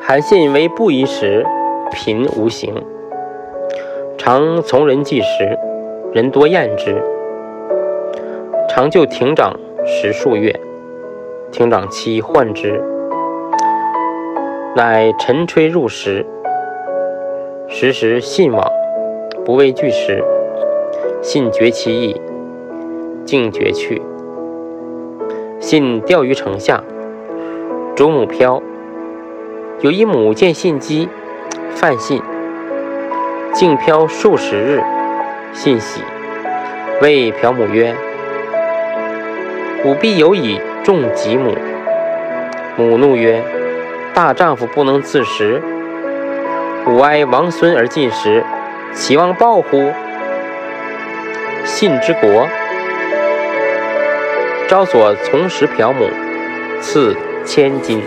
韩信为布衣时，贫无形，常从人计时，人多厌之。常就亭长十数月，亭长妻患之，乃晨吹入时，时时信往，不畏惧时，信绝其意，竟绝去。信钓于城下，主母飘。有一母见信机，犯信，竟漂数十日。信喜，谓嫖母曰：“吾必有以重己母。”母怒曰：“大丈夫不能自食，吾哀王孙而尽食，岂望报乎？”信之国，昭所从食嫖母，赐千金。